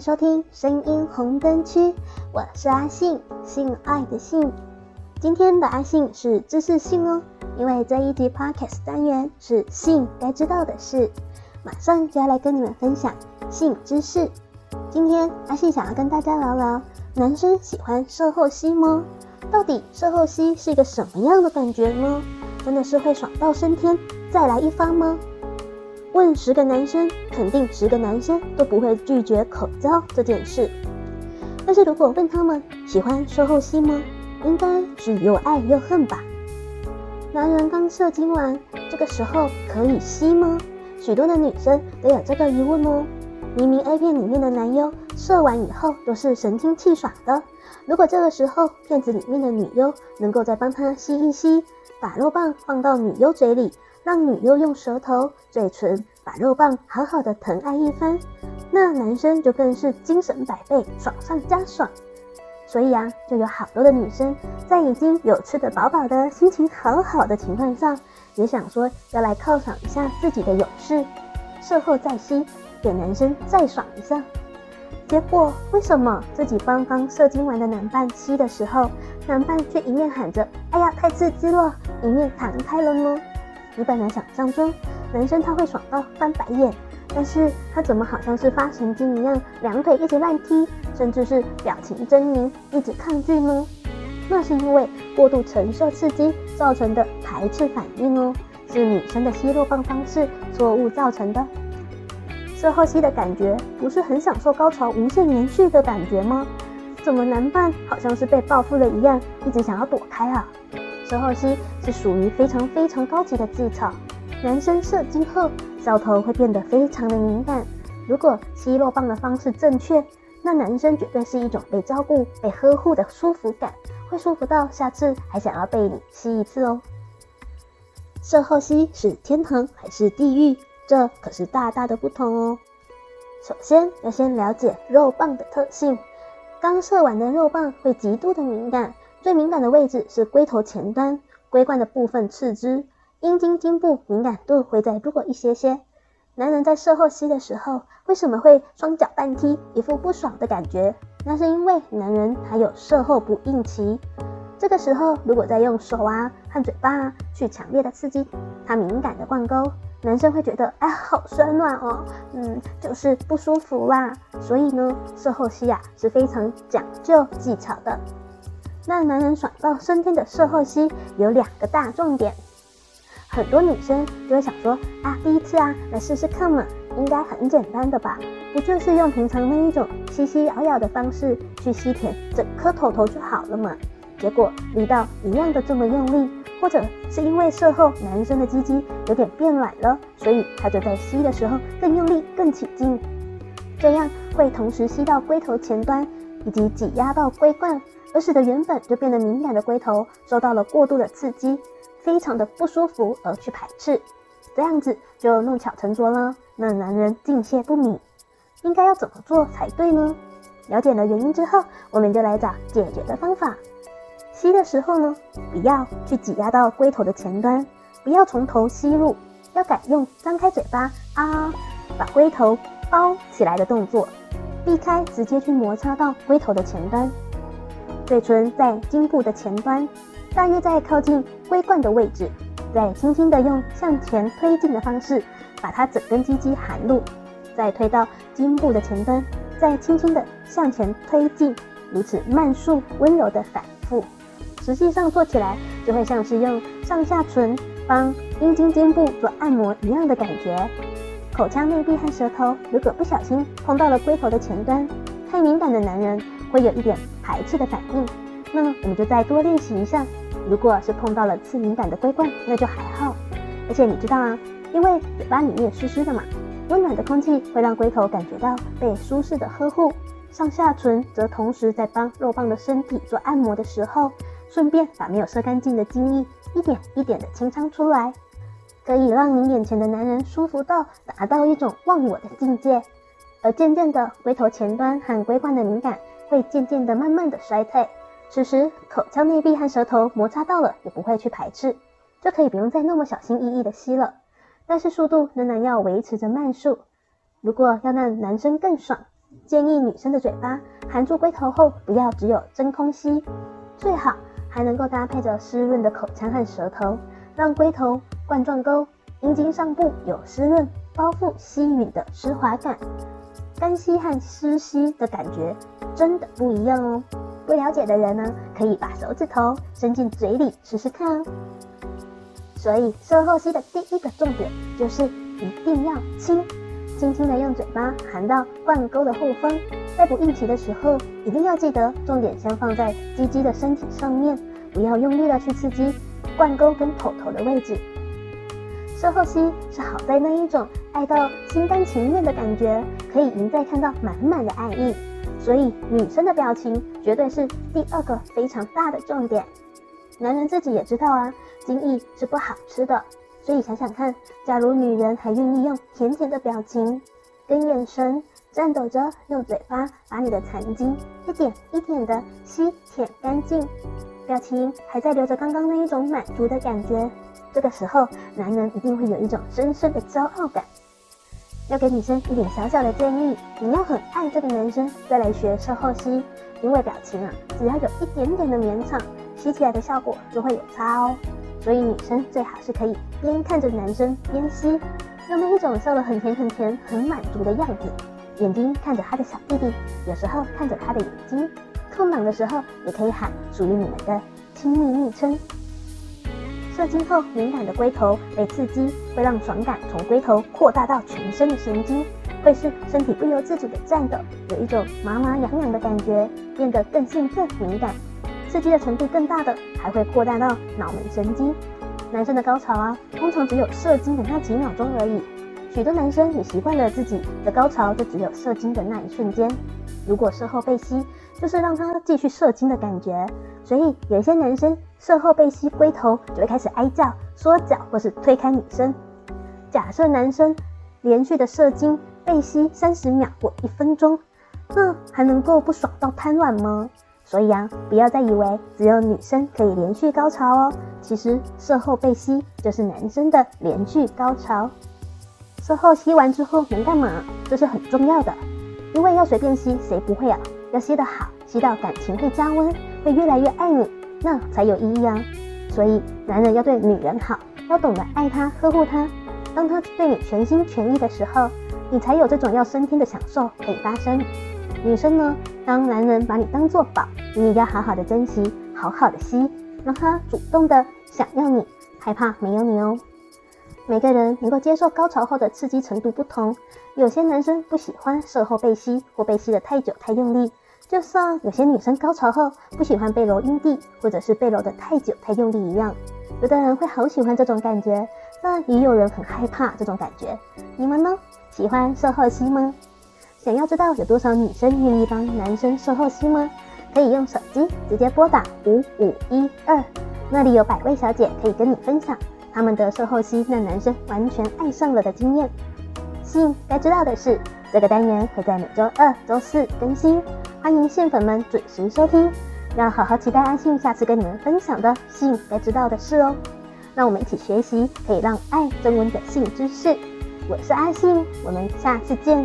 收听声音红灯区，我是阿信，性爱的性。今天的阿信是知识性哦，因为这一集 Podcast 单元是性该知道的事，马上就要来跟你们分享性知识。今天阿信想要跟大家聊聊，男生喜欢射后吸吗？到底射后吸是一个什么样的感觉呢？真的是会爽到升天再来一发吗？问十个男生，肯定十个男生都不会拒绝口交这件事。但是如果问他们喜欢射后吸吗？应该是又爱又恨吧。男人刚射精完，这个时候可以吸吗？许多的女生都有这个疑问哦。明明 A 片里面的男优射完以后都是神清气爽的，如果这个时候片子里面的女优能够再帮他吸一吸，把肉棒放到女优嘴里，让女优用舌头、嘴唇把肉棒好好的疼爱一番，那男生就更是精神百倍，爽上加爽。所以啊，就有好多的女生在已经有吃得饱饱的心情好好的情况下，也想说要来犒赏一下自己的勇士，事后再吸，给男生再爽一下。结果为什么自己帮刚射精完的男伴吸的时候，男伴却一面喊着“哎呀，太刺激了”，一面弹开了呢？你本来想象中男生他会爽到翻白眼。但是他怎么好像是发神经一样，两腿一直乱踢，甚至是表情狰狞，一直抗拒呢？那是因为过度承受刺激造成的排斥反应哦，是女生的吸肉棒方式错误造成的。射后吸的感觉不是很享受高潮无限延续的感觉吗？怎么男伴好像是被报复了一样，一直想要躲开啊？射后吸是属于非常非常高级的技巧，男生射精后。小头会变得非常的敏感。如果吸肉棒的方式正确，那男生绝对是一种被照顾、被呵护的舒服感，会舒服到下次还想要被你吸一次哦。射后吸是天堂还是地狱？这可是大大的不同哦。首先要先了解肉棒的特性。刚射完的肉棒会极度的敏感，最敏感的位置是龟头前端，龟冠的部分次之。阴茎经部敏感度会再弱一些些。男人在射后吸的时候，为什么会双脚半踢，一副不爽的感觉？那是因为男人还有射后不应期。这个时候，如果再用手啊和嘴巴啊去强烈的刺激他敏感的冠沟，男生会觉得哎，好酸软哦，嗯，就是不舒服啦。所以呢，射后吸啊是非常讲究技巧的。那男人爽到升天的射后吸有两个大重点。很多女生就会想说啊，第一次啊，来试试看嘛，应该很简单的吧？不就是用平常那一种吸吸咬咬的方式去吸舔整颗头头就好了嘛？结果力道一样的这么用力，或者是因为射后男生的鸡鸡有点变软了，所以他就在吸的时候更用力、更起劲，这样会同时吸到龟头前端以及挤压到龟冠，而使得原本就变得敏感的龟头受到了过度的刺激。非常的不舒服而去排斥，这样子就弄巧成拙了，让男人敬谢不敏。应该要怎么做才对呢？了解了原因之后，我们就来找解决的方法。吸的时候呢，不要去挤压到龟头的前端，不要从头吸入，要改用张开嘴巴啊，把龟头包起来的动作，避开直接去摩擦到龟头的前端，嘴唇在颈部的前端。大约在靠近龟冠的位置，再轻轻的用向前推进的方式，把它整根鸡鸡含入，再推到颈部的前端，再轻轻的向前推进，如此慢速温柔的反复。实际上做起来就会像是用上下唇帮阴茎经部做按摩一样的感觉。口腔内壁和舌头如果不小心碰到了龟头的前端，太敏感的男人会有一点排斥的反应。那我们就再多练习一下。如果是碰到了次敏感的龟冠，那就还好。而且你知道啊，因为嘴巴里面湿湿的嘛，温暖的空气会让龟头感觉到被舒适的呵护。上下唇则同时在帮肉棒的身体做按摩的时候，顺便把没有射干净的精液一点一点的清仓出来，可以让你眼前的男人舒服到达到一种忘我的境界。而渐渐的，龟头前端和龟冠的敏感会渐渐的慢慢的衰退。此时，口腔内壁和舌头摩擦到了，也不会去排斥，就可以不用再那么小心翼翼的吸了。但是速度仍然要维持着慢速。如果要让男生更爽，建议女生的嘴巴含住龟头后，不要只有真空吸，最好还能够搭配着湿润的口腔和舌头，让龟头冠状沟、阴茎上部有湿润、包覆、吸吮的湿滑感。干吸和湿吸的感觉真的不一样哦。不了解的人呢，可以把手指头伸进嘴里试试看哦。所以，深后吸的第一个重点就是一定要轻，轻轻的用嘴巴含到冠沟的后方。在不硬起的时候，一定要记得重点先放在鸡鸡的身体上面，不要用力的去刺激冠沟跟头头的位置。射后期是好在那一种爱到心甘情愿的感觉，可以一再看到满满的爱意。所以女生的表情绝对是第二个非常大的重点。男人自己也知道啊，精液是不好吃的。所以想想看，假如女人还愿意用甜甜的表情跟眼神，颤抖着用嘴巴把你的残精一点一点的吸舔干净，表情还在留着刚刚那一种满足的感觉。这个时候，男人一定会有一种深深的骄傲感。要给女生一点小小的建议，你要很爱这个男生，再来学射后吸，因为表情啊，只要有一点点的勉强，吸起来的效果就会有差哦。所以女生最好是可以边看着男生边吸，用那一种笑得很甜很甜、很满足的样子，眼睛看着他的小弟弟，有时候看着他的眼睛，空档的时候也可以喊属于你们的亲密昵称。射精后，敏感的龟头被刺激，会让爽感从龟头扩大到全身的神经，会使身体不由自主的颤抖，有一种麻麻痒痒的感觉，变得更兴奋敏感。刺激的程度更大的，还会扩大到脑门神经。男生的高潮啊，通常只有射精的那几秒钟而已。许多男生也习惯了自己的高潮就只有射精的那一瞬间。如果射后被吸，就是让他继续射精的感觉。所以有一些男生射后被吸龟头，就会开始哀叫、缩脚或是推开女生。假设男生连续的射精被吸三十秒或一分钟，那还能够不爽到瘫软吗？所以啊，不要再以为只有女生可以连续高潮哦。其实射后被吸就是男生的连续高潮。射后吸完之后能干嘛？这是很重要的，因为要随便吸谁不会啊？要吸得好，吸到感情会加温。会越来越爱你，那才有意义啊！所以男人要对女人好，要懂得爱她、呵护她。当她对你全心全意的时候，你才有这种要升天的享受可以发生。女生呢，当男人把你当做宝，你也要好好的珍惜，好好的吸，让他主动的想要你，害怕没有你哦。每个人能够接受高潮后的刺激程度不同，有些男生不喜欢射后被吸，或被吸得太久太用力。就像有些女生高潮后不喜欢被揉阴蒂，或者是被揉得太久太用力一样，有的人会好喜欢这种感觉，但也有人很害怕这种感觉。你们呢？喜欢射后吸吗？想要知道有多少女生愿意帮男生射后吸吗？可以用手机直接拨打五五一二，那里有百位小姐可以跟你分享他们的售后期让男生完全爱上了的经验。性该知道的事，这个单元会在每周二、周四更新。欢迎线粉们准时收听，要好好期待阿信下次跟你们分享的性该知道的事哦。让我们一起学习可以让爱增温的性知识。我是阿信，我们下次见。